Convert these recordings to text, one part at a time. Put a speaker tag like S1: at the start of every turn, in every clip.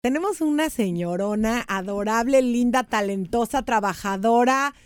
S1: Tenemos una señorona adorable, linda, talentosa, trabajadora.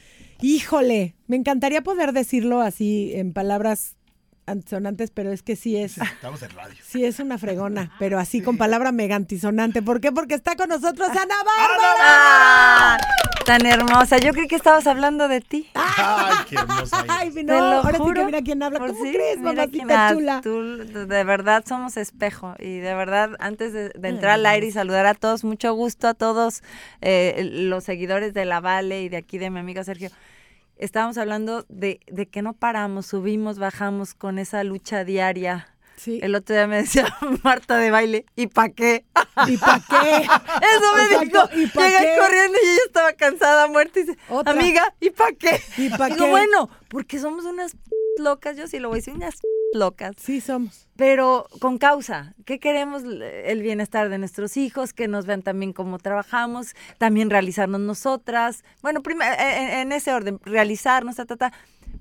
S1: Híjole, me encantaría poder decirlo así en palabras antisonantes, pero es que sí es.
S2: Estamos en radio.
S1: Sí es una fregona, pero así con palabra mega antisonante. ¿Por qué? Porque está con nosotros Ana Bárbara.
S3: Ah, tan hermosa. Yo creí que estabas hablando de ti.
S2: Ay, qué hermosa.
S1: Ay, no, ahora sí que
S3: juro.
S1: mira quién habla. ¿Cómo
S3: sí,
S1: crees, mamacita
S3: ah,
S1: chula?
S3: tú, de verdad somos espejo. Y de verdad, antes de, de entrar al aire y saludar a todos, mucho gusto a todos eh, los seguidores de La Vale y de aquí de mi amigo Sergio. Estábamos hablando de, de que no paramos, subimos, bajamos con esa lucha diaria.
S1: Sí.
S3: El otro día me decía Marta de baile, ¿y pa' qué?
S1: ¿Y para qué?
S3: Eso me
S1: Exacto,
S3: dijo.
S1: ¿y pa'
S3: Llegué
S1: qué?
S3: corriendo y ella estaba cansada, muerta. Y dice,
S1: Otra.
S3: amiga, ¿y para qué?
S1: ¿Y pa'
S3: Digo,
S1: qué?
S3: bueno, porque somos unas locas, yo sí lo voy a decir, unas locas.
S1: Sí somos.
S3: Pero con causa, ¿qué queremos? El bienestar de nuestros hijos, que nos vean también cómo trabajamos, también realizarnos nosotras. Bueno, primero, en, en ese orden, realizarnos, ta, ta, ta.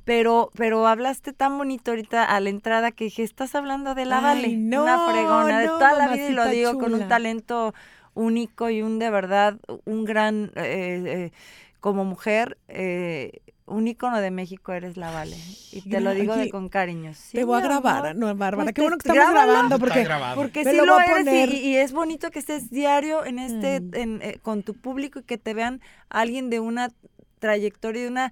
S3: Pero, pero hablaste tan bonito ahorita a la entrada que dije, estás hablando de la
S1: Ay,
S3: Vale,
S1: no,
S3: una fregona de
S1: no,
S3: toda la vida y lo digo con un talento único y un de verdad, un gran, eh, eh, como mujer, eh, un ícono de México eres la Vale. Y te lo digo de con cariño. Sí,
S1: Te voy a grabar, no, Bárbara.
S3: Pues
S1: Qué bueno que estamos
S3: grábalo.
S1: grabando porque.
S3: Porque
S1: Me
S3: sí
S1: lo
S3: lo
S1: voy a
S3: eres y, y es bonito que estés diario en este,
S1: Mm.
S3: en, eh, con tu público y que te vean alguien de una trayectoria, de una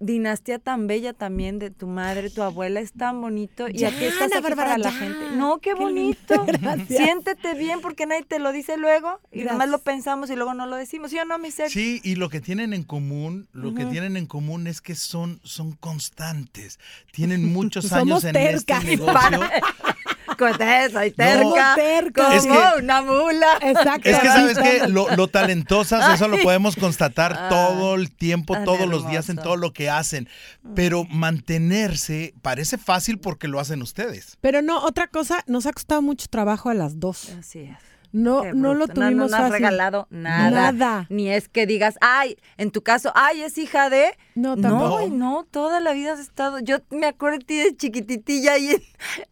S3: dinastía tan bella también de tu madre, tu abuela, es tan bonito y
S1: Ya,
S3: aquí estás aquí
S1: Bárbara,
S3: para la
S1: ya.
S3: gente. No, qué,
S1: Qué
S3: bonito. Siéntete bien porque nadie te lo dice luego y
S1: Gracias.
S3: nomás lo pensamos y luego no lo decimos. ¿Sí o no, mi ser?
S2: Sí, y lo que tienen en común, lo que tienen en común es que son, son constantes. Tienen muchos
S1: Somos
S2: años en este
S1: tercas.
S2: negocio.
S3: Soy
S2: No.
S3: terca.
S1: tercas.
S3: Como
S2: Es que-
S3: una mula.
S1: Exacto.
S2: Es que sabes que lo, lo talentosas, eso lo podemos constatar
S3: Ah,
S2: todo el tiempo, todos los días en todo lo que hacen. Pero mantenerse parece fácil porque lo hacen ustedes.
S1: Pero no, otra cosa, nos ha costado mucho trabajo a las dos.
S3: Así es.
S1: No, no lo tuvimos
S3: no, no, has
S1: fácil.
S3: regalado nada.
S1: Nada.
S3: Ni es que digas, ay, en tu caso, ay, es hija de.
S1: No,
S3: No,
S1: tampoco.
S3: güey, no, toda la vida has estado. Yo me acuerdo de ti de chiquititilla ahí en,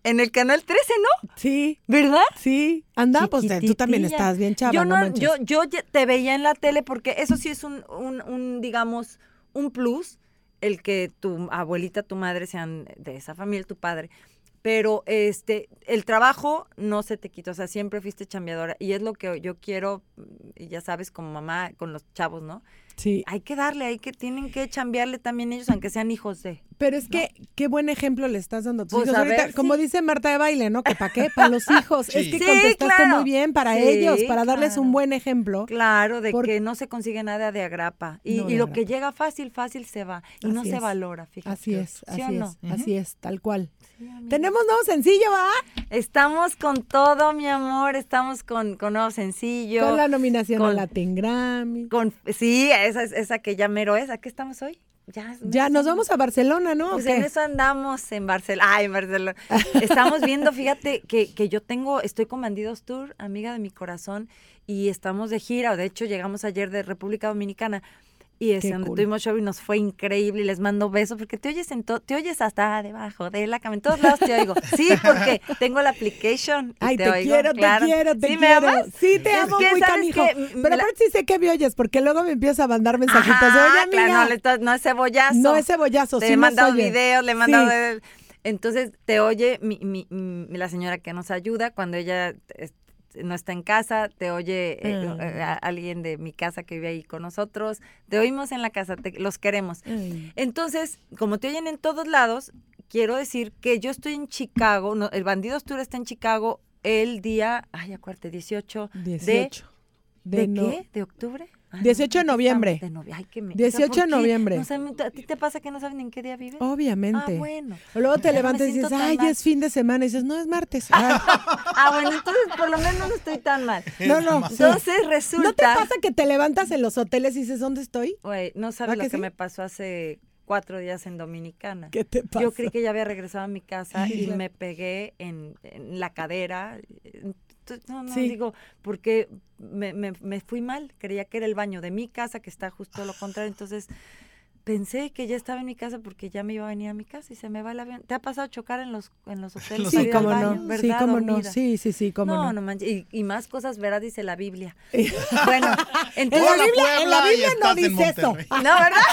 S3: en el canal 13, ¿no?
S1: Sí,
S3: ¿Verdad?
S1: sí. Anda, pues tú también estás bien chava,
S3: yo
S1: no,
S3: no,
S1: manches.
S3: yo, yo te veía en la tele porque eso sí es un, un, un, digamos, un plus, el que tu abuelita, tu madre sean de esa familia, tu padre. Pero este, el trabajo no se te quita, o sea, siempre fuiste chambeadora y es lo que yo quiero, y ya sabes, como mamá con los chavos, ¿no?
S1: Sí,
S3: Hay que darle, hay que, tienen que chambearle también ellos, aunque sean hijos de.
S1: Pero es que qué buen ejemplo le estás dando a tus
S3: Pues,
S1: hijos.
S3: a
S1: Ahorita,
S3: ver,
S1: como
S3: sí.
S1: dice Marta de baile, ¿no? Que para qué, para los hijos.
S2: Sí.
S1: Es que
S3: Sí,
S1: contestaste
S3: claro.
S1: muy bien para
S3: Sí,
S1: ellos, para darles un buen ejemplo.
S3: Claro, de que no se consigue nada de agrapa. Y,
S1: No,
S3: y
S1: de
S3: lo
S1: agrapa.
S3: que llega fácil, fácil se va. Y no se valora, fíjate.
S1: Así es,
S3: ¿Sí
S1: así
S3: o no?
S1: es, así es, tal cual. Tenemos nuevo sencillo, ¿va?
S3: Estamos con todo, mi amor. Estamos con, con nuevo sencillo.
S1: Con la nominación a
S3: con-
S1: Latin Grammy.
S3: con- sí, esa, es- esa que ya mero es. ¿A qué estamos hoy? Ya,
S1: Ya nos vamos a Barcelona, ¿no? ¿O
S3: Pues en eso andamos en Barcelona. Ah, en Barcelona. Estamos viendo, fíjate, que, que yo tengo, estoy con Bandidos Tour, amiga de mi corazón, y estamos de gira. De hecho, llegamos ayer de República Dominicana. Y es
S1: Qué
S3: donde
S1: cool.
S3: tuvimos show y nos fue increíble y les mando besos porque te oyes en to- te oyes hasta debajo de la cama, en todos lados te oigo. Sí, porque tengo la application.
S1: Ay, te,
S3: te, oigo,
S1: quiero,
S3: claro.
S1: te quiero, te
S3: ¿Sí me
S1: quiero.
S3: amas?
S1: Sí, te
S3: Es
S1: amo
S3: que,
S1: muy
S3: ¿sabes
S1: canijo. Pero
S3: la-
S1: sí sé que me oyes, porque luego me empiezas a mandar mensajitos.
S3: Ajá,
S1: Oye,
S3: claro, no, le no es cebollazo.
S1: no es cebollazo,
S3: Te
S1: sí
S3: he mandado
S1: oye.
S3: videos, le he mandado...
S1: Sí.
S3: Entonces te oye mi, mi- mi- la señora que nos ayuda cuando ella no está en casa, te oye eh, eh, a- alguien de mi casa que vive ahí con nosotros, te oímos en la casa, te- los queremos. Entonces, como te oyen en todos lados, quiero decir que yo estoy en Chicago, no, el Bandidos Tour está en Chicago el día, ay, acuérdate, 18,
S1: 18.
S3: de, ¿de
S1: no-
S3: qué? ¿De octubre? Ay,
S1: 18 de
S3: no,
S1: noviembre.
S3: De novie- Ay, qué me-
S1: 18 de
S3: ¿por qué?
S1: noviembre.
S3: No ¿A ti te pasa que no saben en qué día vives?
S1: Obviamente.
S3: Ah, bueno.
S1: Luego te levantas y dices, ay,
S3: mal".
S1: ya es fin de semana. Y dices, no, es martes.
S3: Ah, bueno, entonces por lo menos no estoy tan mal.
S1: no, no. sí.
S3: Entonces resulta.
S1: ¿No te pasa que te levantas en los hoteles y dices, ¿dónde estoy?
S3: Güey, no
S1: ¿Ah,
S3: sabes
S1: que
S3: lo que
S1: sí?
S3: me pasó hace cuatro días en Dominicana.
S1: ¿Qué te pasa?
S3: Yo creí que ya había regresado a mi casa y me pegué en, en la cadera. No, no,
S1: Sí.
S3: digo, porque me, me- me fui mal. Creía que era el baño de mi casa, que está justo lo contrario. Entonces pensé que ya estaba en mi casa porque ya me iba a venir a mi casa y se me va el avión. ¿Te ha pasado chocar en los, en los hoteles?
S1: Sí, cómo
S3: baño?
S1: no. Sí,
S3: ¿Verdad?
S1: cómo no. Sí, sí, sí, cómo
S3: no,
S1: no.
S3: no manches. Y, y más cosas verás, dice la Biblia. Bueno,
S1: En la. Biblia, en la Biblia no dice eso.
S3: No, ¿verdad?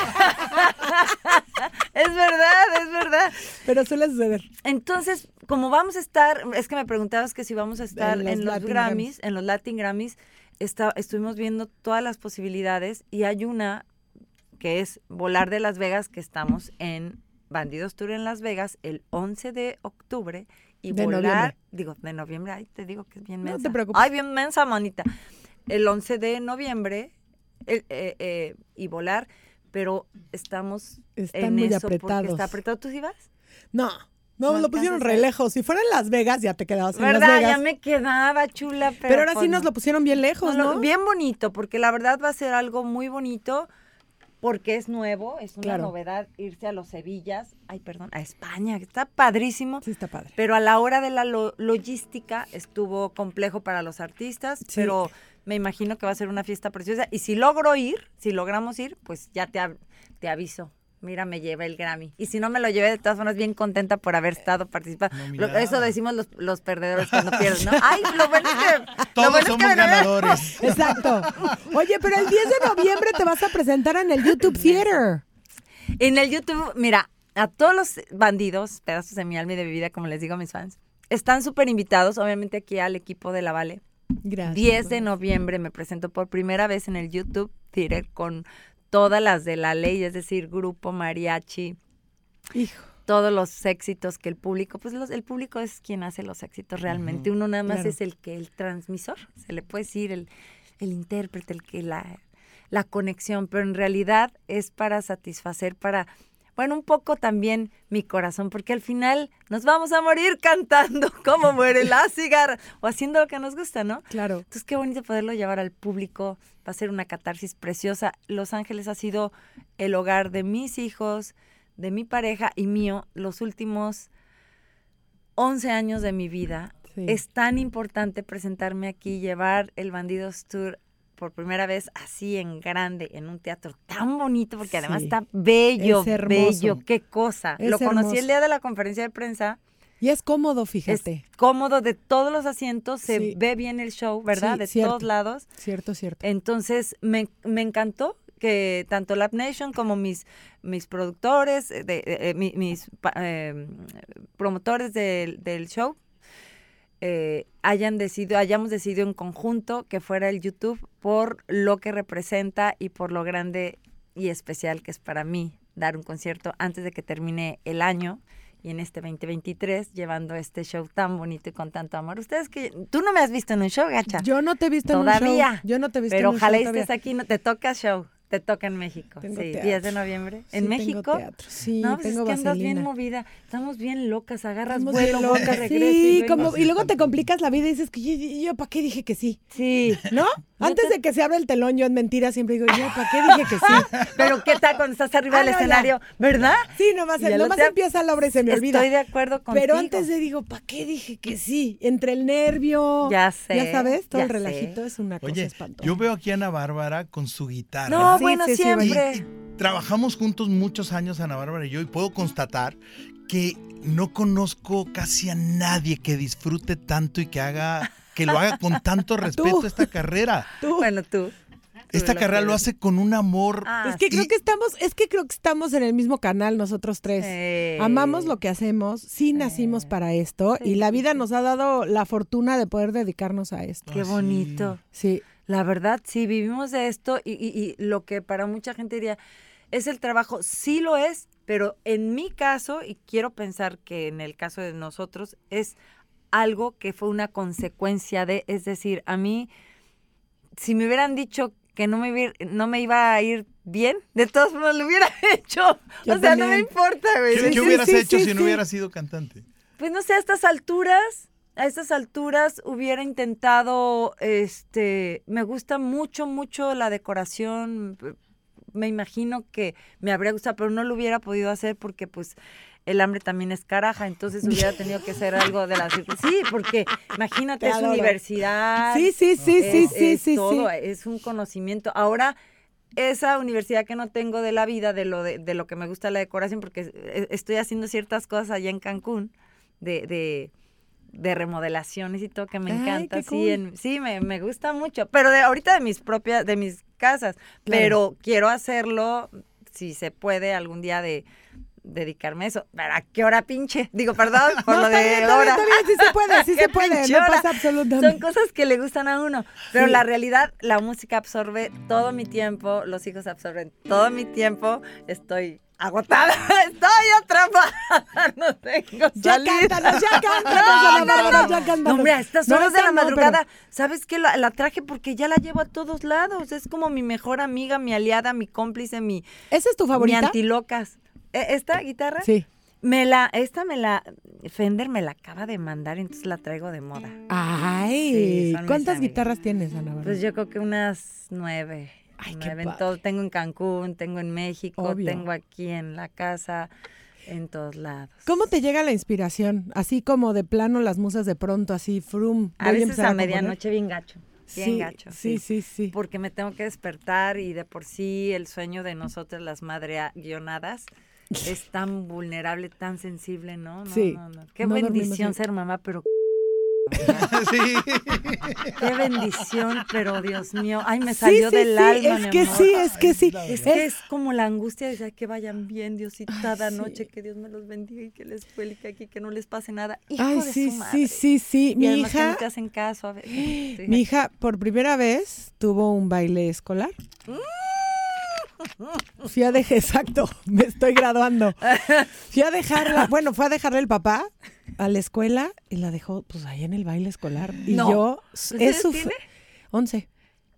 S3: es verdad, es verdad.
S1: Pero suele suceder.
S3: Entonces, como vamos a estar, es que me preguntabas que si vamos a estar
S1: En
S3: en
S1: los
S3: Grammys,
S1: Grammys.
S3: en los Latin Grammys, está, estuvimos viendo todas las posibilidades y hay una que es Volar de Las Vegas, que estamos en Bandidos Tour en Las Vegas el 11 de octubre y
S1: De
S3: volar,
S1: noviembre.
S3: digo, de noviembre, ay, te digo que es bien
S1: No
S3: mensa.
S1: te preocupes.
S3: Ay, bien mensa, manita. El 11 de noviembre el- eh, eh, y volar, pero estamos
S1: Están
S3: en
S1: muy
S3: eso porque
S1: apretados.
S3: está apretado. ¿Tú sí vas?
S1: No, no,
S3: No
S1: lo pusieron re lejos. Si fuera en Las Vegas, ya te quedabas en Las
S3: ¿Verdad?
S1: Vegas.
S3: Ya me quedaba chula, pero.
S1: Pero ahora sí
S3: pues
S1: nos
S3: no.
S1: lo pusieron bien lejos,
S3: No,
S1: ¿no?
S3: Bien bonito, porque la verdad va a ser algo muy bonito, porque es nuevo, es una
S1: Claro.
S3: novedad irse a los Sevillas, ay, perdón, a España, que está padrísimo.
S1: Sí, está padre.
S3: Pero a la hora de la lo- logística estuvo complejo para los artistas,
S1: Sí.
S3: pero me imagino que va a ser una fiesta preciosa. Y si logro ir, si logramos ir, pues ya te, te aviso. Mira, me llevé el Grammy. Y si no me lo llevé, de todas formas, bien contenta por haber estado participando.
S2: No,
S3: Lo-
S2: mira.
S3: eso decimos los, los perdedores cuando pierden, ¿no? Ay, lo bueno es que...
S2: Todos
S3: bueno es que
S2: somos
S3: me-
S2: ganadores.
S1: Exacto. Oye, pero el 10 de noviembre te vas a presentar en el YouTube Theater.
S3: En el YouTube, mira, a todos los bandidos, pedazos de mi alma y de mi vida, como les digo a mis fans, están súper invitados, obviamente aquí al equipo de la Vale.
S1: Gracias.
S3: 10 de noviembre me presento por primera vez en el YouTube Theater con todas las de la ley, es decir, grupo, mariachi,
S1: Hijo.
S3: todos los éxitos que el público, pues los- el público es quien hace los éxitos realmente. Uno nada más
S1: claro.
S3: es el que, el transmisor, se le puede decir, el, el intérprete, el que la, la conexión, pero en realidad es para satisfacer, para, bueno, un poco también mi corazón, porque al final nos vamos a morir cantando como muere la cigarra o haciendo lo que nos gusta, ¿no?
S1: Claro.
S3: Entonces, qué bonito poderlo llevar al público. Va a ser una catarsis preciosa. Los Ángeles ha sido el hogar de mis hijos, de mi pareja y mío los últimos 11 años de mi vida.
S1: Sí.
S3: Es tan importante presentarme aquí, llevar el Bandidos Tour por primera vez así en grande, en un teatro tan bonito, porque además está bello,
S1: Es hermoso.
S3: bello, qué cosa.
S1: Es
S3: Lo conocí
S1: hermoso.
S3: el día de la conferencia de prensa.
S1: Y es cómodo,
S3: Es
S1: fíjate.
S3: cómodo de todos los asientos, se
S1: Sí.
S3: ve bien el show, ¿verdad?
S1: Sí,
S3: de
S1: cierto.
S3: todos lados.
S1: Cierto, cierto.
S3: Entonces, me, me encantó que tanto Lab Nation como mis, mis productores, eh, de, eh, mi- mis eh, promotores del, del show, eh, hayan decidido, hayamos decidido en conjunto que fuera el YouTube por lo que representa y por lo grande y especial que es para mí dar un concierto antes de que termine el año y en este 2023 llevando este show tan bonito y con tanto amor. Ustedes que tú no me has visto en un show, gacha.
S1: Yo no te he visto en un
S3: Todavía.
S1: show. Yo no te he visto
S3: Pero
S1: en un
S3: ojalá
S1: show
S3: estés
S1: todavía.
S3: aquí, no te toca show, te toca en México.
S1: Tengo
S3: sí,
S1: teatro.
S3: 10 de noviembre.
S1: Sí,
S3: ¿En
S1: tengo
S3: México?
S1: teatro. Sí,
S3: no, pues
S1: tengo
S3: es que andas bien movida. Estamos bien locas, agarras
S1: Estamos
S3: vuelo,
S1: locas.
S3: regreso.
S1: Sí,
S3: y
S1: como,
S3: luego-
S1: y luego te complicas la vida y dices que yo, yo, ¿para qué dije que sí?
S3: Sí.
S1: ¿No? Antes de que se abra el telón, yo en mentira siempre digo, yo, ¿para qué dije que sí?
S3: Pero ¿qué tal cuando estás arriba
S1: Ah,
S3: del
S1: no, ya.
S3: escenario? ¿Verdad?
S1: Sí, nomás, nomás
S3: sé.
S1: empieza la obra y se me olvida.
S3: Estoy de acuerdo contigo.
S1: Pero antes de digo, ¿para qué dije que sí? Entre el nervio.
S3: Ya sé,
S1: Ya sabes, todo
S3: ya
S1: el relajito
S3: sé.
S1: es una cosa
S2: Oye,
S1: espantosa.
S2: yo veo aquí a Ana Bárbara con su guitarra.
S3: No,
S1: Sí,
S3: bueno,
S1: sí, sí,
S2: Y-
S3: siempre.
S2: y trabajamos juntos muchos años, Ana Bárbara y yo, y puedo constatar que no conozco casi a nadie que disfrute tanto y que haga, que lo haga con tanto respeto esta carrera.
S1: Tú.
S3: Bueno, tú.
S2: Esta
S3: lo
S2: carrera lo hace con un amor.
S3: Ah,
S1: es que creo
S2: y-
S1: que estamos, es que creo que estamos en el mismo canal nosotros tres. Amamos lo que hacemos, sí nacimos para esto y la vida nos ha dado la fortuna de poder dedicarnos a esto.
S3: Qué
S2: Ah, sí.
S3: bonito.
S1: Sí,
S3: La verdad, sí, vivimos de esto y, y- y lo que para mucha gente diría es el trabajo, sí lo es, pero en mi caso, y quiero pensar que en el caso de nosotros, es algo que fue una consecuencia de, es decir, a mí, si me hubieran dicho que no me, iba a ir- no me iba a ir bien, de todos modos lo hubiera hecho.
S1: Yo
S3: o sea, no me importa, güey.
S2: ¿Qué,
S1: Sí,
S2: qué
S1: sí,
S2: hubieras
S1: sí,
S2: hecho
S1: sí,
S2: si no hubieras sido cantante?
S3: Pues no sé, a estas alturas, a estas alturas hubiera intentado, este, me gusta mucho, mucho la decoración. Me imagino que me habría gustado, pero no lo hubiera podido hacer porque pues el hambre también es caraja, entonces hubiera tenido que ser algo de la Sí, porque imagínate,
S1: Te
S3: es universidad.
S1: Sí, sí, sí, sí,
S3: es,
S1: sí,
S3: es
S1: sí,
S3: todo,
S1: sí.
S3: es un conocimiento. Ahora, esa universidad que no tengo de la vida, de lo, de, de lo que me gusta la decoración, porque eh, estoy haciendo ciertas cosas allá en Cancún, de, de, de remodelaciones y todo, que me encanta. Sí,
S1: cool.
S3: en- sí me, me gusta mucho, pero de ahorita de mis propias, de mis casas,
S1: Claro.
S3: pero quiero hacerlo, si se puede, algún día de dedicarme a eso. ¿Pero ¿A qué hora pinche? Digo, perdón por
S1: No,
S3: lo de
S1: bien, está bien,
S3: hora.
S1: está bien, sí se puede, sí
S3: ¿Qué
S1: se puede, no pasa absolutamente.
S3: Son cosas que le gustan a uno. Pero
S1: Sí.
S3: la realidad, la música absorbe todo mi tiempo, los hijos absorben todo mi tiempo. Estoy agotada, estoy atrapada, no tengo
S1: Ya cántanos, ya cántanos,
S3: No, no, no.
S1: ya cántanos.
S3: No, hombre, a estas
S1: No,
S3: horas de la madrugada, ¿sabes qué? La, la traje porque ya la llevo a todos lados. Es como mi mejor amiga, mi aliada, mi cómplice, mi,
S1: ¿Esa es tu
S3: mi
S1: favorita?
S3: antilocas. ¿E- ¿Esta guitarra?
S1: Sí.
S3: Me la, esta me la, Fender me la acaba de mandar, entonces la traigo de moda.
S1: Ay,
S3: Sí,
S1: ¿cuántas guitarras tienes, Ana Bárbara?
S3: Pues yo creo que unas nueve.
S1: Ay, qué
S3: en
S1: padre.
S3: todo. Tengo en Cancún, tengo en México,
S1: Obvio.
S3: tengo aquí en la casa, en todos lados.
S1: ¿Cómo te llega la inspiración? Así como de plano las musas de pronto, así, frum.
S3: A veces a,
S1: componer?
S3: medianoche bien gacho. Bien
S1: Sí,
S3: gacho.
S1: sí, sí, sí.
S3: Porque me tengo que despertar y de por sí el sueño de nosotras, las madre guionadas, es tan vulnerable, tan sensible, ¿no? No,
S1: Sí,
S3: no, no. Qué bendición ser mamá, pero
S2: sí.
S3: qué bendición, pero Dios mío. Ay, me salió
S1: sí,
S3: del
S1: sí,
S3: alma,
S1: es
S3: mi
S1: que
S3: amor.
S1: sí, es que sí.
S3: Es
S1: Es-
S3: que es como la angustia de decir, "Ay, que vayan bien, Diosito, cada
S1: sí.
S3: noche, que Dios me los bendiga y que les cuelgue aquí, que no les pase nada. Hijo
S1: Ay,
S3: de
S1: sí,
S3: su madre.
S1: sí, sí, sí.
S3: Y
S1: Mi
S3: además que
S1: hija,
S3: no te hacen caso a veces. Sí.
S1: mi hija por primera vez tuvo un baile escolar. Fui a dejar, exacto, me estoy graduando. Fui a dejarla, bueno, fue a dejarle el papá a la escuela y la dejó pues ahí en el baile escolar. Y
S3: No.
S1: yo
S3: ¿Cuántos
S1: he sufrido,
S3: tiene?
S1: 11,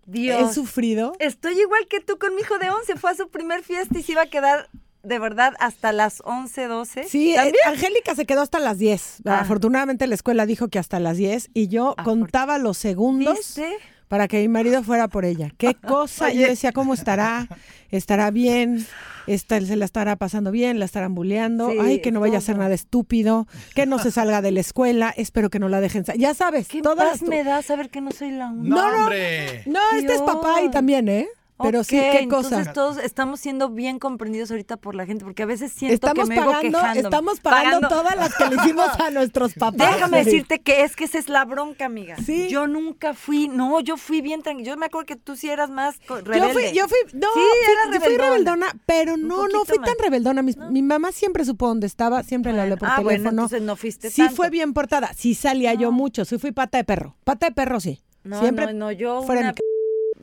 S3: Dios.
S1: he sufrido.
S3: Estoy igual que tú con mi hijo de 11. Fue a su primer fiesta y se iba a quedar de verdad hasta las 11, 12.
S1: Sí, eh. Angélica se quedó hasta las 10.
S3: Ah.
S1: Afortunadamente la escuela dijo que hasta las 10 y yo contaba los segundos
S3: ¿Viste?
S1: Para que mi marido fuera por ella. Qué cosa. Yo
S3: Oye.
S1: decía, ¿cómo estará? ¿Estará bien? Está- ¿Se la estará pasando bien? ¿La estarán bulleando?
S3: Sí,
S1: Ay, que no vaya a hacer nada estúpido. Que no se salga de la escuela. Espero que no la dejen. Ya sabes,
S3: ¿Qué
S1: todas
S3: paz me da saber que no soy la única?
S2: No,
S1: No, no.
S2: hombre.
S1: No, este es papá y también, ¿eh? Pero sí, qué cosa.
S3: Entonces todos estamos siendo bien comprendidos ahorita por la gente, porque a veces siento
S1: Estamos
S3: que me
S1: pagando, estamos pagando, todas las que le hicimos a nuestros papás.
S3: Déjame decirte que es que esa es la bronca, amiga.
S1: Sí.
S3: Yo nunca fui, no, yo fui bien tranquila. Yo me acuerdo que tú sí eras más co-
S1: Yo
S3: rebelde.
S1: fui, yo fui, no,
S3: Sí,
S1: fui-
S3: eras
S1: yo fui
S3: rebeldona.
S1: pero no, no fui tan rebeldona. Mi, mi mamá siempre supo dónde estaba, siempre le hablé por
S3: ah, bueno,
S1: teléfono.
S3: entonces no fuiste
S1: sí
S3: tanto.
S1: fue bien portada, sí salía yo mucho, sí fui pata de perro. Pata de perro sí.
S3: No,
S1: siempre
S3: no, no, yo
S1: fuera
S3: una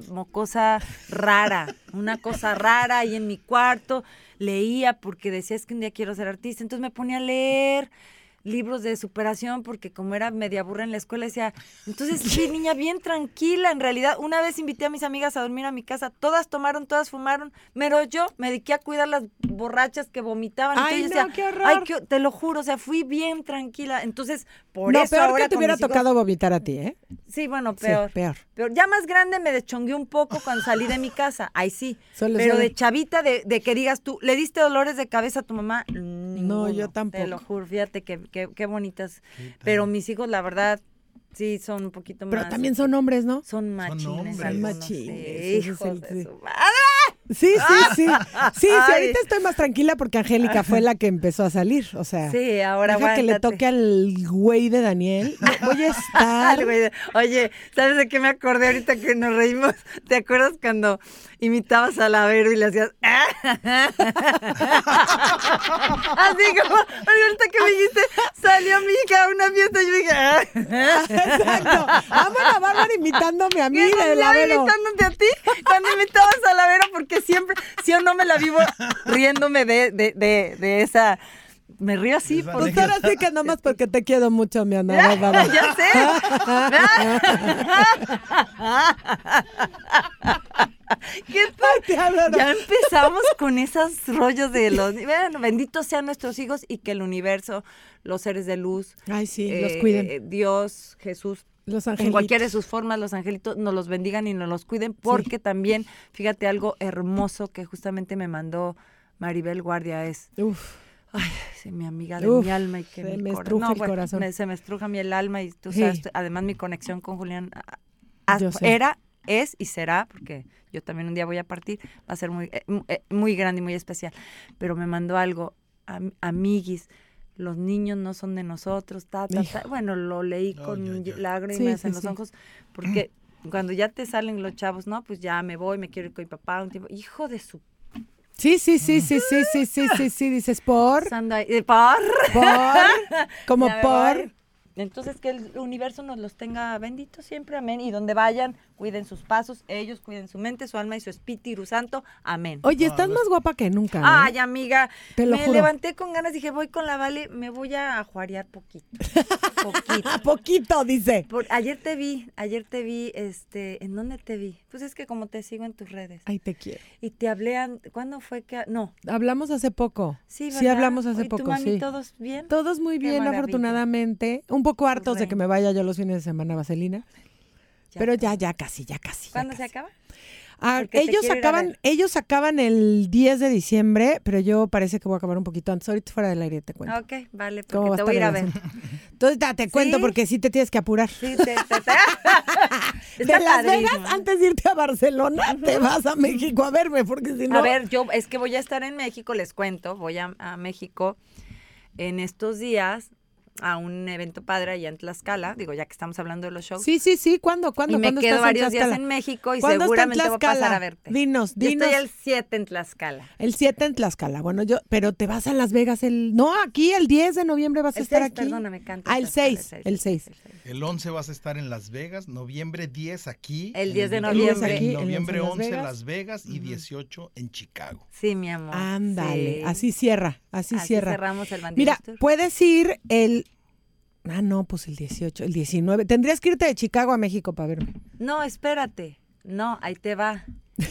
S3: mocosa rara, una cosa rara ahí en mi cuarto, leía porque decía es que un día quiero ser artista, entonces me ponía a leer libros de superación porque como era media burra en la escuela decía, entonces sí, niña bien tranquila, en realidad una vez invité a mis amigas a dormir a mi casa, todas tomaron, todas fumaron, pero yo me dediqué a cuidar las borrachas que vomitaban,
S1: Ay,
S3: entonces
S1: no,
S3: yo decía,
S1: qué horror.
S3: ay, qué- te lo juro, o sea, fui bien tranquila, entonces por
S1: no,
S3: eso
S1: peor
S3: ahora
S1: que te hubiera
S3: hijos-
S1: tocado vomitar a ti, ¿eh?
S3: Sí, bueno,
S1: Sí,
S3: peor.
S1: peor.
S3: Pero ya más grande me deschongué un poco cuando salí de mi casa. Ahí sí.
S1: Suele
S3: Pero de chavita, de, de que digas tú, ¿le diste dolores de cabeza a tu mamá? Ninguno,
S1: yo
S3: Te
S1: tampoco.
S3: lo juro, fíjate que, que- qué bonitas. Pero mis hijos, la verdad, sí son un poquito
S1: Pero
S3: más.
S1: también son hombres, ¿no?
S3: Son machines.
S2: hombres. Son
S3: algunos,
S1: machines,
S3: sí, hijos de su madre.
S1: Sí, sí, sí. Sí, sí,
S3: Ay.
S1: ahorita estoy más tranquila porque Angélica fue la que empezó a salir, o sea.
S3: Sí, ahora
S1: Deja que le toque al güey de Daniel. Voy a estar.
S3: Oye, ¿sabes de qué me acordé ahorita que nos reímos? ¿Te acuerdas cuando imitabas a la Vero y le hacías... Así como, ahorita que me dijiste, salió mi hija a una fiesta y yo dije...
S1: Exacto. Amo a la Bárbara imitándome a mí
S3: ¿Qué
S1: de
S3: andaba
S1: la Vero.
S3: imitándote a ti cuando imitabas a la Vero? Siempre, si o no me la vivo riéndome de, de, de, de esa... Me río así.
S1: Pues ahora sí que nomás porque te quiero mucho, mi Ana Bárbara.
S3: ya sé. Ya empezamos con esos rollos de los... Bueno, benditos sean nuestros hijos y que el universo, los seres de luz,
S1: Ay, sí, los
S3: eh,
S1: cuiden.
S3: Dios, Jesús,
S1: Los
S3: en
S1: angelitos.
S3: cualquiera de sus formas, los angelitos nos los bendigan y nos los cuiden, porque también, fíjate, algo hermoso que justamente me mandó Maribel Guardia es,
S1: Uf,
S3: ay, sí, mi amiga de
S1: Uf,
S3: mi alma y que
S1: se
S3: mi
S1: me estruja
S3: no,
S1: el
S3: bueno,
S1: corazón.
S3: me- se me estruja mí el alma y tú
S1: Sí.
S3: sabes, además mi conexión con Julián era, es y será, porque yo también un día voy a partir, va a ser muy, eh, eh, muy grande y muy especial, pero me mandó algo, am- amiguis, los niños no son de nosotros, ta, ta, ta. Bueno, lo leí
S2: Ay,
S3: con lágrimas
S1: Sí,
S3: en
S1: sí,
S3: los
S1: sí.
S3: ojos, porque cuando ya te salen los chavos, no, pues ya me voy, me quiero ir con mi papá un tiempo. Hijo de su
S1: Sí, sí, sí, sí, sí, sí, sí, sí, sí, dices por,
S3: eh, por.
S1: por, como por.
S3: Entonces que el universo nos los tenga benditos siempre, amén. Y donde vayan, cuiden sus pasos, ellos cuiden su mente, su alma y su espíritu santo, amén.
S1: Oye, estás más guapa que nunca. ¿eh?
S3: Ay, amiga,
S1: Te lo
S3: me
S1: juro.
S3: levanté con ganas, dije, voy con la Vale, me voy a ajuarear poquito. poquito.
S1: A poquito, dice.
S3: Por- ayer te vi, ayer te vi, este, ¿en dónde te vi? Pues es que como te sigo en tus redes.
S1: Ay, te quiero.
S3: Y te hablé, an- ¿cuándo fue que? No,
S1: Hablamos hace poco.
S3: sí,
S1: Sí,
S3: ¿verdad?
S1: hablamos hace
S3: ¿Y tu
S1: poco,
S3: mami,
S1: sí.
S3: todos bien?
S1: Todos muy
S3: Qué
S1: bien,
S3: maravilla.
S1: afortunadamente. Un poco hartos de que me vaya yo los fines de semana a Vaselina.
S3: Ya
S1: Pero ya, ya casi, ya casi. ya
S3: ¿Cuándo se acaba?
S1: Ah, ellos acaban, ellos acaban el 10 de diciembre, pero yo parece que voy a acabar un poquito antes. Ahorita fuera del aire te cuento.
S3: Ok, vale,
S1: ¿Cómo va
S3: porque te voy a ir a ver.
S1: Entonces te cuento porque sí te tienes que apurar.
S3: Sí, te, te, te-
S1: de Las. Vegas, antes de irte a Barcelona, te vas a México a verme, porque si no.
S3: A ver, yo es que voy a estar en México, les cuento, voy a, a México en estos días a un evento padre allá en Tlaxcala, digo, ya que estamos hablando de los shows.
S1: Sí, sí, sí. ¿Cuándo? ¿Cuándo?
S3: y me
S1: ¿Cuándo
S3: quedo
S1: estás en
S3: varios días
S1: Tlaxcala?
S3: en México y
S1: ¿Cuándo está en
S3: seguramente voy a pasar
S1: Tlaxcala?
S3: a verte.
S1: Dinos,
S3: Yo
S1: dinos.
S3: estoy el 7 en Tlaxcala.
S1: El 7 en Tlaxcala. Bueno, yo, pero te vas a Las Vegas el. No, aquí el 10 de noviembre vas a
S3: El
S1: estar
S3: 6,
S1: aquí.
S3: perdóname, canta.
S1: Ah, el 6, el 6.
S2: El 11 vas a estar en Las Vegas, noviembre 10 aquí.
S3: El
S2: en
S3: 10 de
S2: en
S3: noviembre.
S1: aquí, el
S2: noviembre
S1: 11 en
S2: 11
S1: Las
S2: Vegas y 18 en Chicago.
S3: Sí, mi amor.
S1: Ándale,
S3: sí.
S1: así cierra, así,
S3: Así
S1: cierra.
S3: cerramos el
S1: Mira,
S3: Tour.
S1: puedes ir el. Ah, no, pues el 18, el 19. Tendrías que irte de Chicago a México para verme.
S3: No, espérate. No, ahí te va.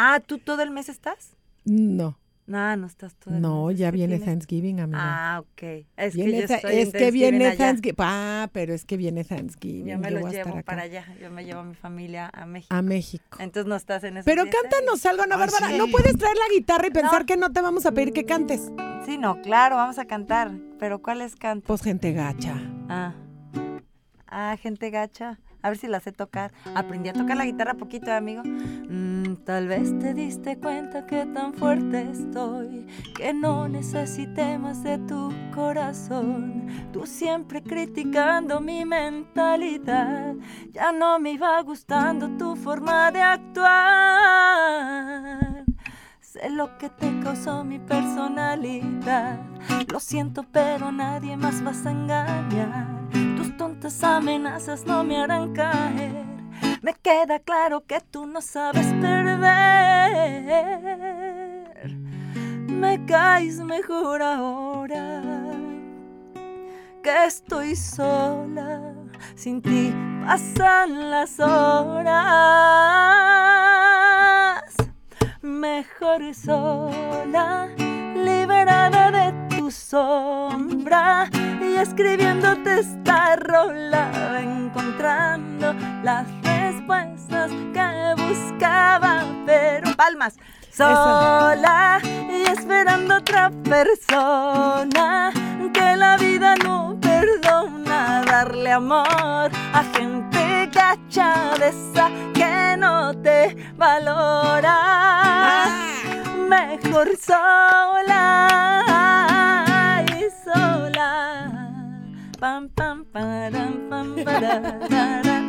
S3: Ah, ¿tú todo el mes estás?
S1: No,
S3: No, no estás todo el
S1: no, ya viene
S3: tienes-
S1: Thanksgiving, amiga.
S3: Ah, ok. Es
S1: Viene
S3: que yo estoy en
S1: es que viene
S3: Thanksgiving allá.
S1: Thanksgiving. Ah, pero es que viene Thanksgiving.
S3: Yo me
S1: yo estar
S3: llevo
S1: acá.
S3: para allá. Yo me llevo a mi familia a México.
S1: A México.
S3: Entonces no estás en esa
S1: Pero cántanos algo, Ana
S2: Ah,
S1: Bárbara.
S2: sí.
S1: No puedes traer la guitarra y pensar
S3: No.
S1: que no te vamos a pedir que cantes.
S3: Sí, no, claro, vamos a cantar. Pero ¿cuáles canto?
S1: Pues gente gacha.
S3: Ah. Ah, gente gacha. A ver si la sé tocar. Aprendí a tocar la guitarra poquito, amigo. Mm, tal vez te diste cuenta que tan fuerte estoy que no necesité más de tu corazón. Tú siempre criticando mi mentalidad. Ya no me iba gustando tu forma de actuar. Sé lo que te causó mi personalidad. Lo siento, pero nadie más vas a engañar. Tus amenazas no me harán caer. Me queda claro que tú no sabes perder. Me caes mejor ahora que estoy sola. Sin ti pasan las horas. Mejor sola, liberada de tu sombra escribiéndote esta rola, encontrando las respuestas que buscaba, pero palmas. Sola y esperando otra persona que la vida no perdona darle amor a gente gacha de esa que no te valora. Mejor sola pararara.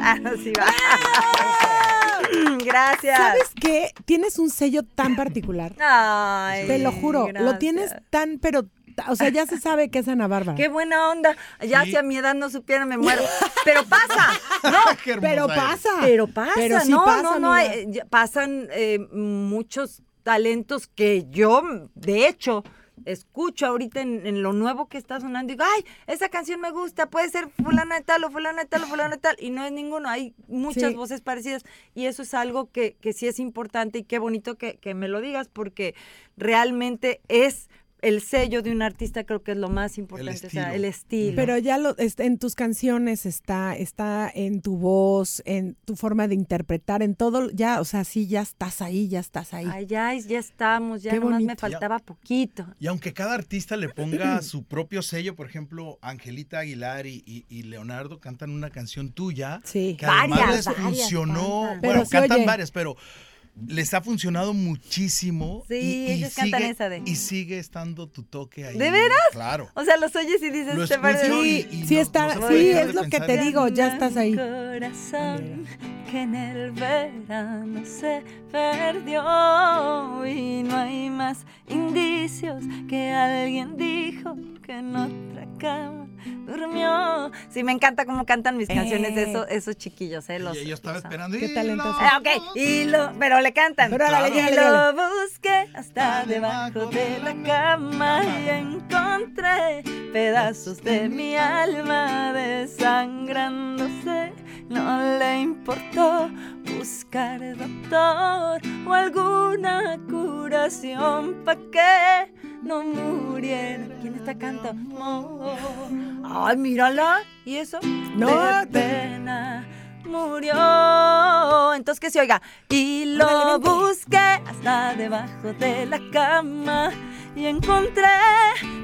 S3: Ah, no, sí va. Gracias.
S1: ¿Sabes qué? Tienes un sello tan particular.
S3: Ay,
S1: Te lo juro. Lo tienes tan, pero. O sea, ya se sabe que es Ana Bárbara.
S3: Qué buena onda. Ya
S2: Sí.
S3: si a mi edad no supiera me muero. Pero pasa. No,
S1: Pero pasa.
S3: pero pasa.
S1: Pero sí
S3: no,
S1: pasa,
S3: no, no. hay- ya pasan eh, muchos talentos que yo, de hecho, escucho ahorita en, en lo nuevo que está sonando, digo, ay, esa canción me gusta, puede ser fulana de tal o fulana de tal o fulana de tal, y no es ninguno, hay muchas
S1: Sí.
S3: voces parecidas, y eso es algo que, que sí es importante y qué bonito que, que me lo digas, porque realmente es el sello de un artista, creo que es lo más importante, o sea,
S2: estilo.
S3: el estilo.
S1: Pero ya lo, en tus canciones está, está en tu voz, en tu forma de interpretar, en todo, ya, o sea, sí, ya estás ahí, ya estás ahí.
S3: Ay, ya, ya estamos, ya
S1: Qué
S3: nomás me faltaba poquito.
S2: Y aunque cada artista le ponga su propio sello, por ejemplo, Angelita Aguilar y, y- y Leonardo cantan una canción tuya
S1: Sí.
S2: que además
S3: Varias,
S2: les
S3: varias
S2: funcionó.
S3: cantan.
S2: Bueno, cantan
S1: oye.
S2: varias, pero les ha funcionado muchísimo.
S3: Sí,
S2: y, y
S3: ellos cantan
S2: sigue,
S3: esa de-
S2: Y sigue estando tu toque ahí.
S3: ¿De veras?
S2: Claro.
S3: O sea, los oyes y dices,
S2: Lo
S3: te parece...
S1: Sí,
S2: y- y
S1: sí
S2: no-
S1: está,
S2: no se
S1: sí,
S2: puede dejar
S1: es lo que te digo, ya estás ahí.
S3: corazón que en el verano se perdió y no hay más indicios que alguien dijo que en otra cama durmió. Sí, me encanta cómo cantan mis canciones
S1: Eh.
S3: esos, esos chiquillos, ¿eh? Los,
S2: Y yo estaba esperando.
S1: Qué
S2: lo-
S3: Ah, ok, y lo, pero le cantan.
S1: Pero órale,
S3: y lo busqué hasta debajo de la cama y encontré pedazos de mi alma desangrándose. No le importó buscar doctor o alguna curación pa' que no muriera. ¿Quién está cantando? Ay, mírala. ¿Y eso?
S1: No,
S3: de pena murió. Entonces que se oiga. Y lo busqué hasta debajo de la cama y encontré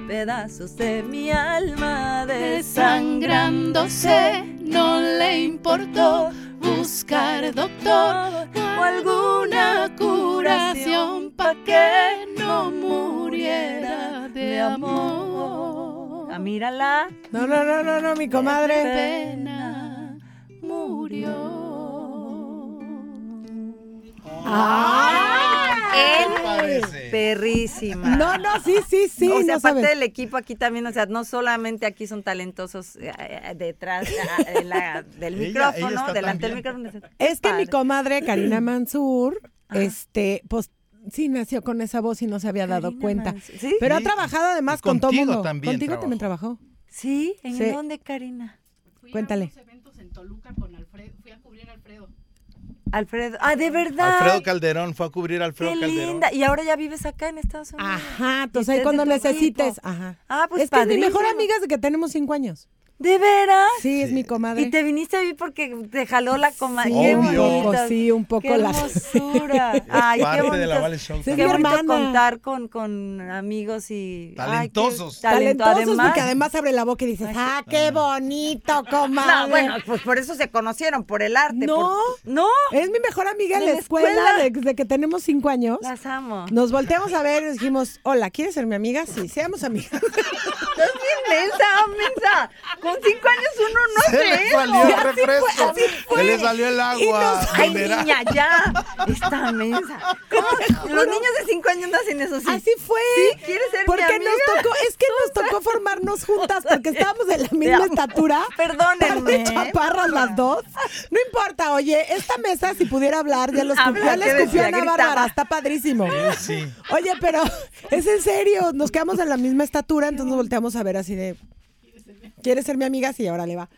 S3: pedazos de mi alma desangrándose,
S4: no le importó buscar doctor o alguna curación pa' que no muriera de amor.
S3: Ah, mírala.
S1: No, no, no, no, no, mi comadre.
S4: Pena murió.
S3: Él, perrísima.
S1: No, no, sí, sí, sí,
S3: o sea,
S1: no
S3: aparte del equipo aquí también, o sea, no solamente aquí son talentosos eh, eh, detrás eh, de la- del
S2: Ella-
S3: micrófono,
S2: ella
S3: delante del micrófono.
S1: Es que mi comadre Karina Mansur, este, pues sí nació con esa voz y no se había dado
S3: Karina
S1: cuenta.
S3: Mansur. ¿Sí?
S1: Pero ha trabajado además
S2: Y
S1: con todo
S2: contigo
S1: mundo.
S2: también
S1: Contigo
S2: trabajó.
S1: también trabajó.
S3: ¿Sí? ¿En
S1: Sí.
S3: dónde, Karina?
S4: Fui
S1: Cuéntale.
S4: a unos eventos en Toluca con Alfredo, fui a cubrir a Alfredo.
S3: Alfredo. Ah, de verdad.
S2: Alfredo Calderón fue a cubrir a Alfredo
S3: Qué
S2: Calderón.
S3: linda. Y ahora ya vives acá en Estados Unidos.
S1: Ajá, entonces ahí
S3: es
S1: cuando
S3: de
S1: necesites. Ajá.
S3: Ah, pues
S1: es que es mi mejor amiga desde que tenemos cinco años.
S3: ¿De veras?
S1: Sí, es mi comadre.
S3: Y te viniste a vivir porque te jaló la comadre.
S1: Sí,
S3: Qué
S1: un
S2: Obvio.
S1: poco,
S3: bonito.
S1: sí, un poco
S3: Qué
S1: la.
S3: hermosura. Ay, qué bonito.
S2: de la Vale Show.
S1: Sí,
S3: Qué
S1: mi
S3: bonito
S1: hermana.
S3: contar con, con amigos y... ay, qué
S2: Talentosos.
S3: talento.
S1: Talentosos, porque además abre la boca y dices, ah, qué bonito, comadre.
S3: No, bueno, pues por eso se conocieron, por el arte.
S1: No.
S3: por- No,
S1: Es mi mejor amiga en
S3: De
S1: la
S3: la
S1: escuela,
S3: escuela.
S1: desde que tenemos cinco años.
S3: las amo.
S1: Nos volteamos a ver y dijimos, hola, ¿quieres ser mi amiga? Sí, seamos amigas.
S3: Estás bien mensa, mensa. Con cinco años uno no
S2: Se
S3: hace
S2: le
S3: eso.
S2: salió el
S1: así fue,
S2: refresco.
S1: así fue.
S2: Se le salió el agua.
S3: Ay,
S2: mineral.
S3: niña, ya. Está mensa. ¿Cómo? Los niños de cinco años no hacen eso, sí.
S1: Así fue.
S3: ¿Sí? ¿Quieres ser mi
S1: Porque
S3: amiga?
S1: nos tocó, es que nos tocó formarnos juntas porque estábamos de la misma estatura.
S3: Perdónenme.
S1: Par de chaparras las dos. No importa, oye, esta mesa, si pudiera hablar, ya los
S3: Habla,
S1: ya le
S3: ¿qué
S1: escupió? Ana Bárbara, está padrísimo.
S2: Sí.
S1: Oye, pero es en serio, nos quedamos en la misma estatura, entonces nos volteamos a ver así de. ¿Quieres ser mi amiga? Sí, ahora le va.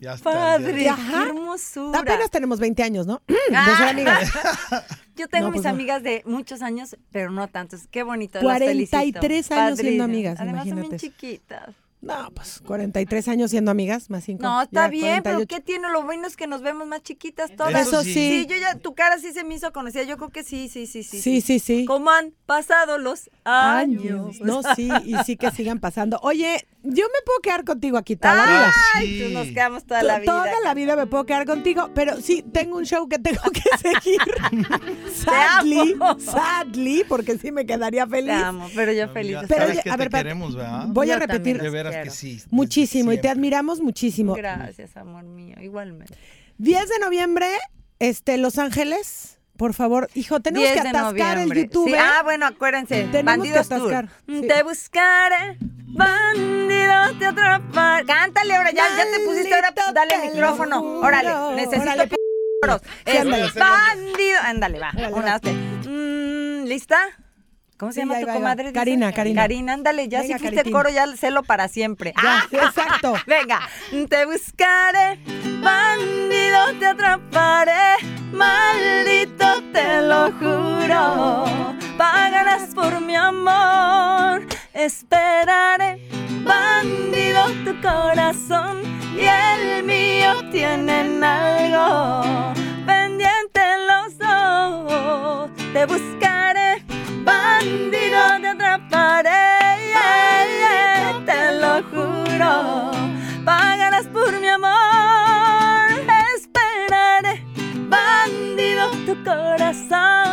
S2: Ya está.
S3: Padre,
S1: ya.
S3: qué hermosura.
S1: Apenas tenemos 20 años, ¿no? De ser amigas.
S3: Yo tengo
S1: No,
S3: mis
S1: pues no.
S3: amigas de muchos años, pero no tantos. Qué bonito. las
S1: 43
S3: felicito.
S1: años siendo amigas,
S3: Además son
S1: imagínate
S3: bien
S1: eso.
S3: chiquitas.
S1: No, pues 43 años siendo amigas, más 5.
S3: No, está bien, pero ¿qué tiene? Lo bueno es que nos vemos más chiquitas todas.
S1: Eso
S2: sí.
S1: sí.
S3: Yo ya, tu cara sí se me hizo conocida. Yo creo que sí, sí, sí, sí.
S1: Sí, sí, sí.
S3: ¿Cómo han pasado los años?
S1: No, sí, y sí que sigan pasando. Oye, yo me puedo quedar contigo aquí toda la vida.
S3: Ay,
S2: Sí.
S3: pues nos quedamos toda la vida.
S1: Toda la vida me puedo quedar contigo, pero sí, tengo un show que tengo que seguir. sadly, sadly, porque sí me quedaría
S3: Te
S1: feliz.
S3: amo, pero yo feliz.
S1: Pero
S2: Sabes que
S1: a
S2: te
S1: ver, espérate.
S2: queremos, ¿verdad?
S1: Voy a
S3: Yo
S1: repetir
S2: que sí.
S1: muchísimo y te admiramos muchísimo.
S3: Gracias, amor mío, igualmente.
S1: 10 de noviembre, este, Los Ángeles, por favor. Hijo, tenemos
S3: 10
S1: que atascar el
S3: noviembre.
S1: YouTube.
S3: Sí,
S1: ¿eh?
S3: Ah, bueno, acuérdense.
S1: Tenemos
S3: Bandidos
S1: que atascar,
S3: Tour.
S1: sí.
S3: Te buscaré, bandido, te atrapar. Cántale ahora, ya, ya te pusiste ahora, dale el micrófono. Órale, necesito
S1: Órale,
S3: p-. Es
S1: ándale.
S3: bandido. Ándale, va. Una,
S1: va.
S3: Mm, ¿Lista? ¿Cómo se
S1: Sí,
S3: llama tu
S1: va,
S3: comadre?
S1: Karina, Karina.
S3: Karina, ándale, ya
S1: Venga,
S3: si fuiste coro, ya celo para siempre.
S1: Ya,
S3: ¡Ah!
S1: exacto.
S3: Venga, te buscaré, bandido, te atraparé, maldito, te lo juro. Pagarás por mi amor, esperaré, bandido, tu corazón y el mío tienen algo pendiente los dos. Te buscaré, bandido, te atraparé, te lo juro. Pagarás por mi amor, esperaré, bandido, tu corazón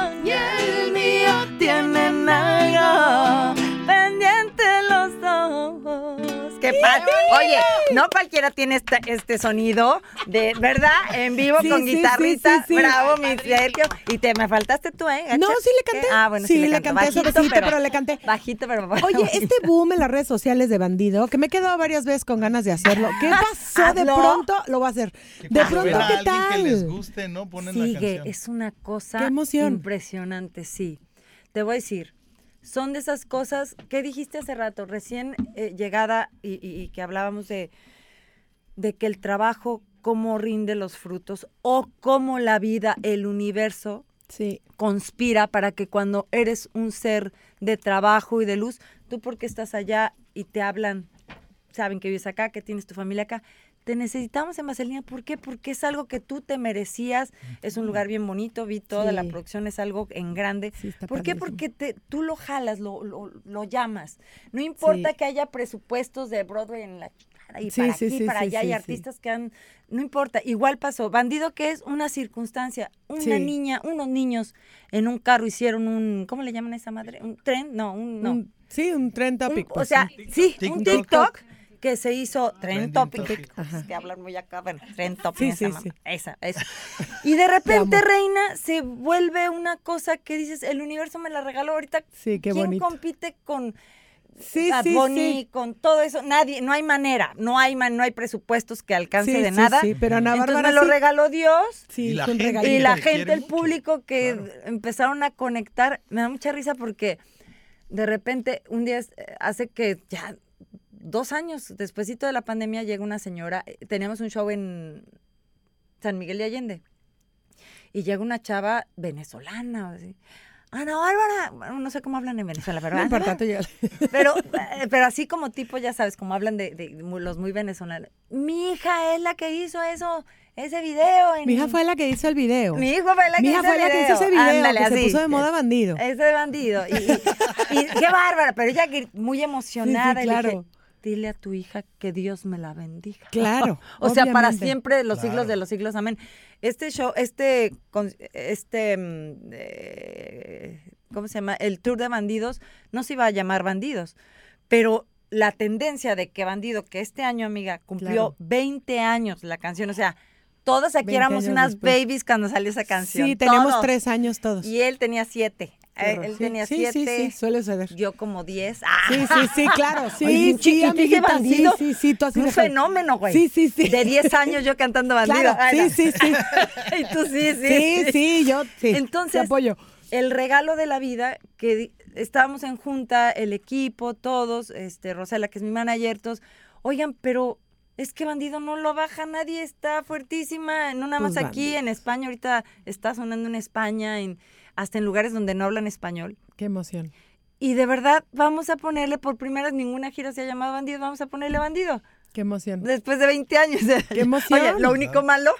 S3: Oye, no cualquiera tiene este, este sonido de, ¿verdad? En vivo
S1: Sí,
S3: con
S1: sí,
S3: guitarrita.
S1: sí, sí, sí.
S3: Bravo, mi Sergio. Y te me faltaste tú, ¿eh?
S1: No, sí le canté.
S3: ¿Qué? Ah, bueno,
S1: Sí,
S3: sí,
S1: le canté suavecito, pero le canté.
S3: Bajito, pero
S1: Oye, este boom en las redes sociales de bandido, que me he quedado varias veces con ganas de hacerlo. ¿Qué pasó? De pronto lo va a hacer. De pronto, ¿qué
S2: alguien que les
S1: tal?
S2: guste, ¿no? Ponen la
S3: Sigue,
S2: canción.
S3: es una cosa
S1: Qué emoción.
S3: impresionante, sí. Te voy a decir, son de esas cosas que dijiste hace rato, recién eh, llegada y, y- y que hablábamos de, de que el trabajo, cómo rinde los frutos o cómo la vida, el universo
S1: Sí,
S3: conspira para que cuando eres un ser de trabajo y de luz, tú porque estás allá y te hablan, saben que vives acá, que tienes tu familia acá, te necesitamos en Vaselina. ¿Por qué? Porque es algo que tú te merecías, es un lugar bien bonito, vi toda la producción, es algo en grande.
S1: sí, está
S3: ¿Por qué? Porque te, tú lo jalas, lo, lo, lo llamas. No importa
S1: Sí.
S3: que haya presupuestos de Broadway en la y
S1: Sí,
S3: para
S1: sí,
S3: aquí,
S1: sí,
S3: para
S1: sí,
S3: allá,
S1: sí,
S3: y
S1: sí.
S3: artistas que han... No importa, igual pasó. Bandido que es una circunstancia. Una
S1: Sí.
S3: niña, unos niños en un carro hicieron un... ¿Cómo le llaman a esa madre? ¿Un tren? No, un... No.
S1: Un- sí, un tren
S3: Un-
S1: topic.
S3: o
S1: pues,
S3: sea,
S1: sí.
S3: sí, un
S2: TikTok.
S3: Que se hizo tren
S2: Trending
S3: topic.
S2: topic.
S3: Es que hablan muy acá, bueno, tren topic.
S1: Sí,
S3: esa,
S1: sí,
S3: mamá,
S1: sí.
S3: esa, esa. Y de repente. Reina, se vuelve una cosa que dices, el universo me la regaló ahorita.
S1: Sí, qué
S3: ¿Quién
S1: bonito.
S3: compite con
S1: Sí,
S3: Bad
S1: sí,
S3: Bunny,
S1: sí.
S3: con todo eso? Nadie, no hay manera, no hay man- no hay presupuestos que alcance
S1: Sí,
S3: de
S1: sí,
S3: nada.
S1: sí, pero Ana
S3: Entonces
S1: Bárbara
S3: me lo regaló Dios.
S1: Sí,
S2: Y la gente.
S3: Y la
S2: te
S3: gente, el
S2: mucho.
S3: público que
S2: Claro.
S3: empezaron a conectar, me da mucha risa porque de repente un día hace que ya dos años despuesito de la pandemia llega una señora, eh, teníamos un show en San Miguel de Allende y llega una chava venezolana, o así. Ana Bárbara, bueno, no sé cómo hablan en Venezuela, pero
S1: No
S3: pero, eh, pero así como tipo, ya sabes, como hablan de, los muy venezolanos. Mi hija es la que hizo eso, ese video. En,
S1: Mi hija fue la que hizo el video.
S3: Mi hija fue la que hizo
S1: fue
S3: el
S1: la que hizo ese video,
S3: Ándale,
S1: que se
S3: así.
S1: puso de moda bandido.
S3: Ese bandido. Y, y- y qué bárbara, pero ella muy emocionada. y le dije,
S1: claro.
S3: Dile a tu hija que Dios me la bendiga.
S1: Claro,
S3: o sea, para siempre, de los siglos de los siglos, amén. Este show, este, este, mm, eh, ¿cómo se llama? El tour de bandidos no se iba a llamar bandidos, pero la tendencia de que bandido, que este año, amiga, cumplió
S1: Claro.
S3: 20 años la canción, o sea, todas aquí
S1: 20
S3: éramos unas
S1: después.
S3: babies cuando salió esa canción.
S1: Sí, tenemos
S3: todos.
S1: tres años todos.
S3: Y él tenía siete. Eh, él tenía
S1: sí,
S3: siete.
S1: Sí, sí, suele suceder.
S3: Yo como diez. ¡Ah!
S1: Sí, sí, sí, claro. Sí, sí, amiguita, sí, sí, sí, tú así
S3: un fenómeno, güey.
S1: Sí, sí, sí.
S3: De 10 años yo cantando bandido.
S1: Claro,
S3: Ay, no.
S1: sí, sí, sí.
S3: y tú sí, sí.
S1: Sí, sí, yo sí.
S3: Entonces,
S1: te apoyo.
S3: El regalo de la vida, que estábamos en junta, el equipo, todos, este, Rosela, que es mi manager, todos, oigan, pero es que bandido no lo baja nadie, está fuertísima, no nada más
S1: Pues,
S3: aquí en España, ahorita está sonando en España, en, hasta en lugares donde no hablan español.
S1: Qué emoción.
S3: Y de verdad, vamos a ponerle por primera ninguna gira se ha llamado bandido, vamos a ponerle bandido.
S1: Qué emoción.
S3: Después de 20 años.
S1: ¡Qué emoción!
S3: Oye, lo único malo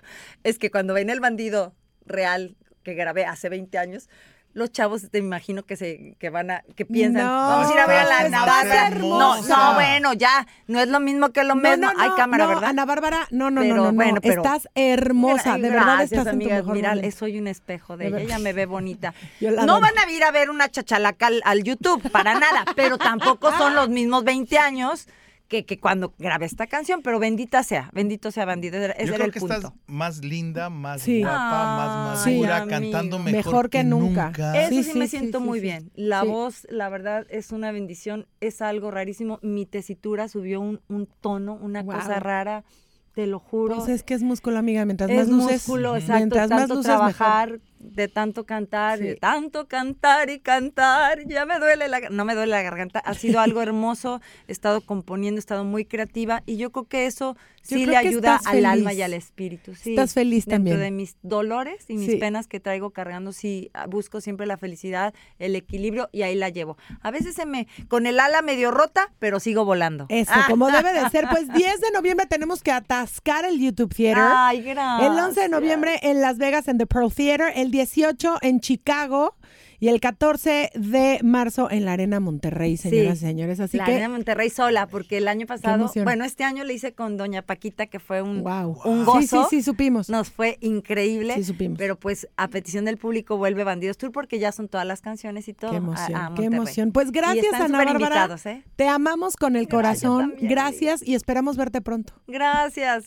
S3: es que cuando ven el bandido real que grabé hace 20 años, los chavos te imagino que se que van a que piensan,
S1: No,
S3: vamos a ir a ver a la
S1: estás
S3: Ana Bárbara. No, no, bueno, ya, no es lo mismo que lo mismo. Hay cámara,
S1: no,
S3: ¿verdad?
S1: Ana Bárbara, no, no,
S3: Pero,
S1: no, no, no.
S3: bueno, pero-
S1: estás hermosa, de verdad
S3: gracias,
S1: estás
S3: amiga.
S1: en tu mejor
S3: Mira, soy un espejo de,
S1: De
S3: ella, ella me ve bonita. No
S1: adoro.
S3: van a ir a ver una chachalaca al, al YouTube, para nada, pero tampoco son los mismos 20 años que, que cuando grabé esta canción, pero bendita sea, bendito sea bandido, ese
S2: Yo
S3: era
S2: creo
S3: el
S2: que
S3: punto.
S2: estás más linda, más
S1: Sí.
S2: guapa, más
S1: Sí.
S2: madura, cantando mejor,
S1: Mejor que nunca.
S3: Eso
S1: Sí,
S3: sí,
S1: sí,
S3: me siento
S1: sí,
S3: muy
S1: sí.
S3: bien. La
S1: Sí.
S3: voz, la verdad, es una bendición, es algo rarísimo. Mi tesitura subió un, un tono, una cosa rara, te lo juro.
S1: Pues es que es músculo, amiga. Mientras
S3: es
S1: más luces,
S3: músculo, exacto,
S1: mientras más luces,
S3: trabajar, de tanto cantar,
S1: Sí.
S3: de tanto cantar y cantar, ya me duele la, no me duele la garganta, ha sido algo hermoso, he estado componiendo, he estado muy creativa y yo creo que eso sí le ayuda al alma y al espíritu. Sí,
S1: Estás feliz
S3: Dentro
S1: también.
S3: de mis dolores y mis
S1: Sí.
S3: penas que traigo cargando, sí ah, busco siempre la felicidad, el equilibrio y ahí la llevo. A veces se me, con el ala medio rota, pero sigo volando.
S1: Eso,
S3: Ah.
S1: como debe de ser. Pues 10 de noviembre tenemos que atascar el YouTube Theater.
S3: Ay, gracias.
S1: El 11 de noviembre en Las Vegas en The Pearl Theater, el 18 en Chicago y el 14 de marzo en la Arena Monterrey, señoras
S3: Sí.
S1: y señores. Así
S3: la
S1: que
S3: Arena Monterrey sola, porque el año pasado, bueno, este año le hice con Doña Paquita, que fue un,
S1: wow.
S3: un gozo.
S1: Sí, sí, sí, supimos.
S3: Nos fue increíble.
S1: Sí, supimos.
S3: Pero pues a petición del público vuelve Bandidos Tour porque ya son todas las canciones y todo.
S1: Qué emoción,
S3: a
S1: qué emoción. Pues gracias, Ana Bárbara.
S3: ¿eh?
S1: Te amamos con el
S3: Gracias
S1: corazón.
S3: también,
S1: Gracias y esperamos verte pronto.
S3: Gracias.